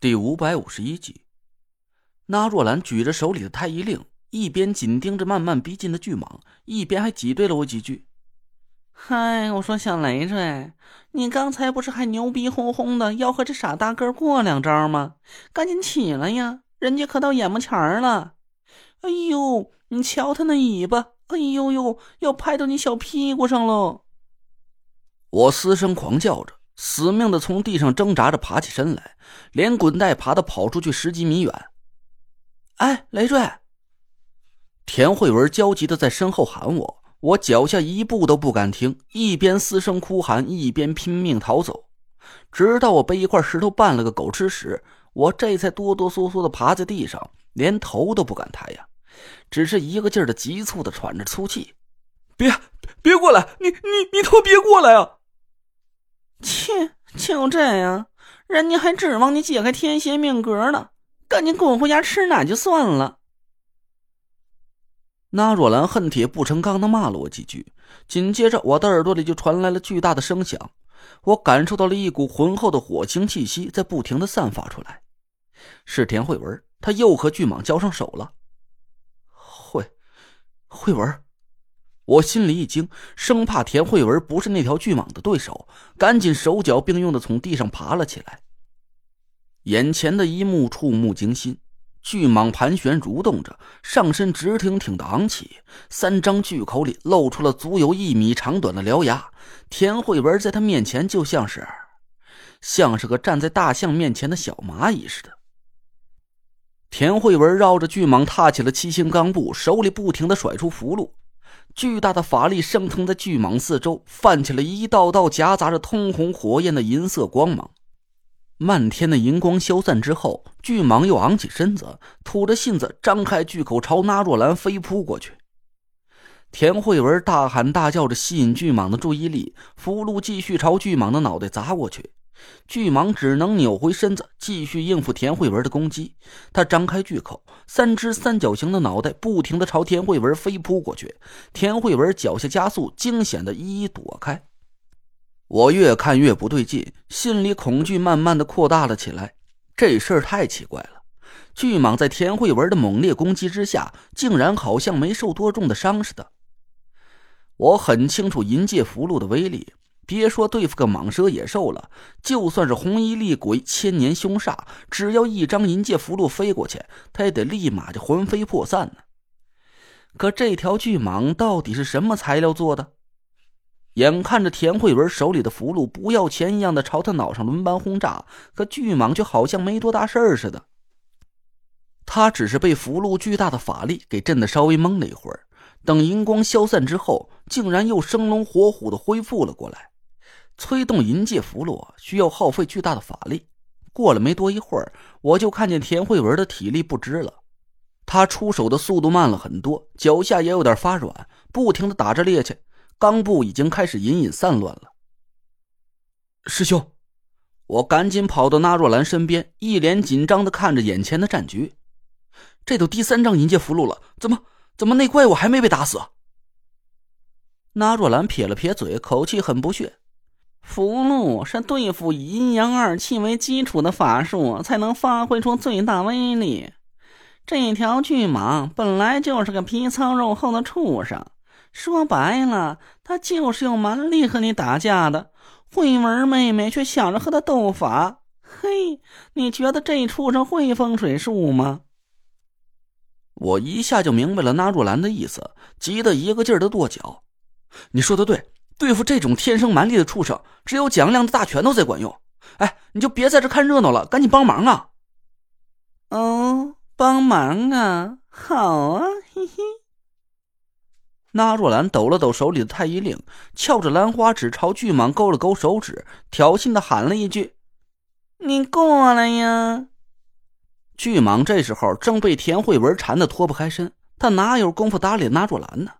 第五百五十一集，那若兰举着手里的太医令，一边紧盯着慢慢逼近的巨蟒，一边还挤兑了我几句。嗨，我说小累赘，你刚才不是还牛逼哄哄的要和这傻大个过两招吗？赶紧起来呀，人家可到眼目前了。哎呦，你瞧他那尾巴，哎呦呦，要拍到你小屁股上喽！我嘶声狂叫着。死命的从地上挣扎着爬起身来，连滚带爬的跑出去十几米远。哎，累赘！田慧文焦急的在身后喊我，我脚下一步都不敢停，一边嘶声哭喊，一边拼命逃走。直到我被一块石头绊了个狗吃屎，我这才哆哆嗦嗦的爬在地上，连头都不敢抬呀，只是一个劲儿的急促的喘着粗气。别别过来！你你你他妈别过来啊！切，就这样，人家还指望你解开天蝎命格呢，赶紧滚回家吃奶就算了。那若兰恨铁不成钢的骂了我几句，紧接着我的耳朵里就传来了巨大的声响，我感受到了一股浑厚的火星气息在不停的散发出来，是田慧文，他又和巨蟒交上手了。慧，慧文。我心里一惊，生怕田慧文不是那条巨蟒的对手，赶紧手脚并用的从地上爬了起来。眼前的一幕触目惊心，巨蟒盘旋蠕动着，上身直挺挺的昂起，三张巨口里露出了足有一米长短的獠牙。田慧文在他面前就像是，像是个站在大象面前的小蚂蚁似的。田慧文绕着巨蟒踏起了七星钢步，手里不停的甩出符箓。巨大的法力升腾在巨蟒四周，泛起了一道道夹杂着通红火焰的银色光芒。漫天的银光消散之后，巨蟒又昂起身子，吐着信子，张开巨口朝那若兰飞扑过去。田慧文大喊大叫着吸引巨蟒的注意力，符箓继续朝巨蟒的脑袋砸过去。巨蟒只能扭回身子，继续应付田慧文的攻击。他张开巨口，三只三角形的脑袋不停的朝田慧文飞扑过去。田慧文脚下加速，惊险的一一躲开。我越看越不对劲，心里恐惧慢慢的扩大了起来。这事儿太奇怪了，巨蟒在田慧文的猛烈攻击之下，竟然好像没受多重的伤似的。我很清楚银界符箓的威力。别说对付个蟒蛇野兽了，就算是红衣厉鬼、千年凶煞，只要一张银界符箓飞过去，他也得立马就魂飞魄散呢。可这条巨蟒到底是什么材料做的？眼看着田慧文手里的符箓不要钱一样的朝他脑上轮番轰炸，可巨蟒却好像没多大事儿似的。他只是被符箓巨大的法力给震得稍微懵了一会儿，等银光消散之后，竟然又生龙活虎的恢复了过来。催动银界符箓需要耗费巨大的法力，过了没多一会儿，我就看见田慧文的体力不支了，他出手的速度慢了很多，脚下也有点发软，不停的打着趔趄，钢步已经开始隐隐散乱了。师兄，我赶紧跑到那若兰身边，一脸紧张的看着眼前的战局。这都第三张银界符箓了，怎么怎么那怪物还没被打死？那若兰撇了撇嘴，口气很不屑。符箓是对付以阴阳二气为基础的法术，才能发挥出最大威力。这条巨蟒本来就是个皮糙肉厚的畜生，说白了，他就是用蛮力和你打架的。慧文妹妹却想着和他斗法，嘿，你觉得这畜生会风水术吗？我一下就明白了那若兰的意思，急得一个劲儿的跺脚。你说的对。对付这种天生蛮力的畜生，只有蒋亮的大拳头才管用。哎，你就别在这看热闹了，赶紧帮忙啊！哦，帮忙啊，好啊，嘿嘿。那若兰抖了抖手里的太医令，翘着兰花指朝巨蟒勾了勾手指，挑衅的喊了一句：“你过来呀！”巨蟒这时候正被田慧文缠得脱不开身，他哪有功夫搭理那若兰呢？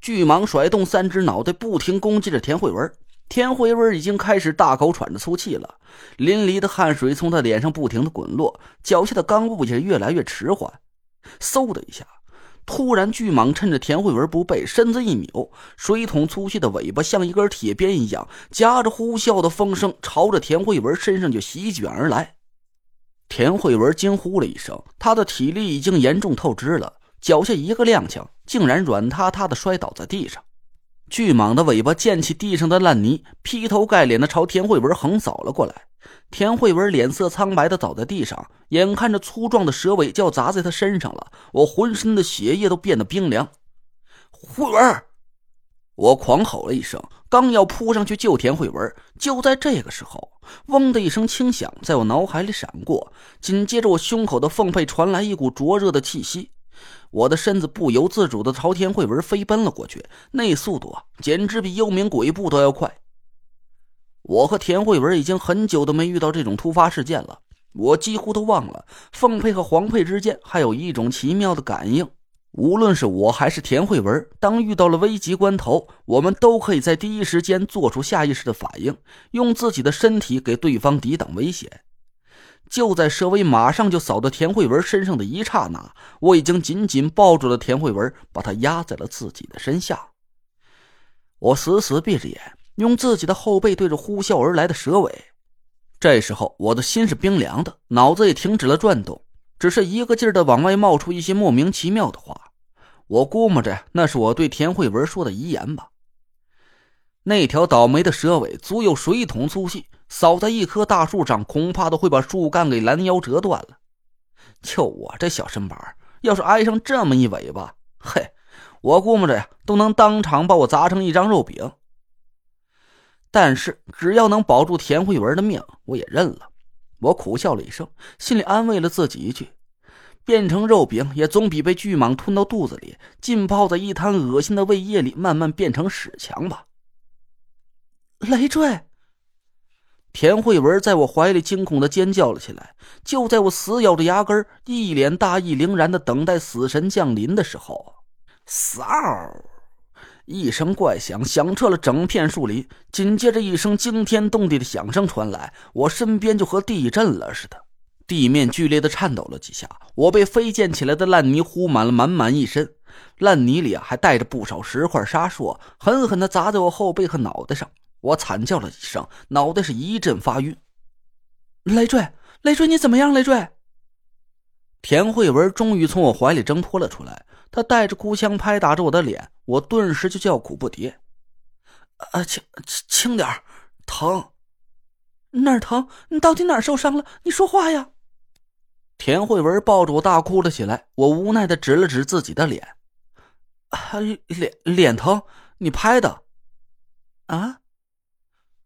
巨蟒甩动三只脑袋，不停攻击着田慧文。田慧文已经开始大口喘着粗气了，淋漓的汗水从他脸上不停的滚落，脚下的钢步也越来越迟缓。嗖的一下，突然，巨蟒趁着田慧文不备，身子一扭，水桶粗细的尾巴像一根铁鞭一样，夹着呼啸的风声，朝着田慧文身上就席卷而来。田慧文惊呼了一声，她的体力已经严重透支了，脚下一个踉跄，竟然软塌塌的摔倒在地上。巨蟒的尾巴溅起地上的烂泥，劈头盖脸的朝田慧文横扫了过来。田慧文脸色苍白的倒在地上，眼看着粗壮的蛇尾就要砸在他身上了，我浑身的血液都变得冰凉。慧文，我狂吼了一声，刚要扑上去救田慧文，就在这个时候，嗡的一声轻响在我脑海里闪过，紧接着我胸口的缝隙传来一股灼热的气息，我的身子不由自主的朝田慧文飞奔了过去，那速度啊，简直比幽冥鬼步都要快。我和田慧文已经很久都没遇到这种突发事件了，我几乎都忘了凤佩和黄佩之间还有一种奇妙的感应。无论是我还是田慧文，当遇到了危急关头，我们都可以在第一时间做出下意识的反应，用自己的身体给对方抵挡危险。就在蛇尾马上就扫到田慧文身上的一刹那，我已经紧紧抱住了田慧文，把她压在了自己的身下。我死死闭着眼。用自己的后背对着呼啸而来的蛇尾，这时候我的心是冰凉的，脑子也停止了转动，只是一个劲儿的往外冒出一些莫名其妙的话。我估摸着那是我对田慧文说的遗言吧。那条倒霉的蛇尾足有水桶粗细，扫在一棵大树上，恐怕都会把树干给拦腰折断了。就我这小身板，要是挨上这么一尾巴，嘿，我估摸着呀，都能当场把我砸成一张肉饼。但是只要能保住田慧文的命，我也认了。我苦笑了一声，心里安慰了自己一句：变成肉饼也总比被巨蟒吞到肚子里，浸泡在一滩恶心的胃液里，慢慢变成屎强吧。累赘！田慧文在我怀里惊恐的尖叫了起来。就在我死咬着牙根，一脸大义凛然的等待死神降临的时候，嗖！一声怪响响彻了整片树林，紧接着一声惊天动地的响声传来，我身边就和地震了似的，地面剧烈的颤抖了几下，我被飞溅起来的烂泥糊满了满满一身，烂泥里啊还带着不少石块沙砾，狠狠的砸在我后背和脑袋上，我惨叫了几声，脑袋是一阵发晕。累赘，累赘，你怎么样？累赘。田慧文终于从我怀里挣脱了出来。他带着哭腔拍打着我的脸，我顿时就叫苦不迭。啊，轻轻点疼，哪儿疼？你到底哪儿受伤了？你说话呀！田慧文抱着我大哭了起来。我无奈的指了指自己的脸，啊，脸脸疼？你拍的？啊？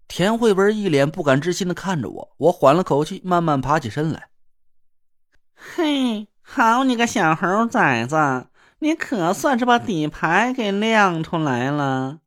田慧文一脸不敢置信的看着我。我缓了口气，慢慢爬起身来。嘿，好你个小猴崽子！你可算是把底牌给亮出来了。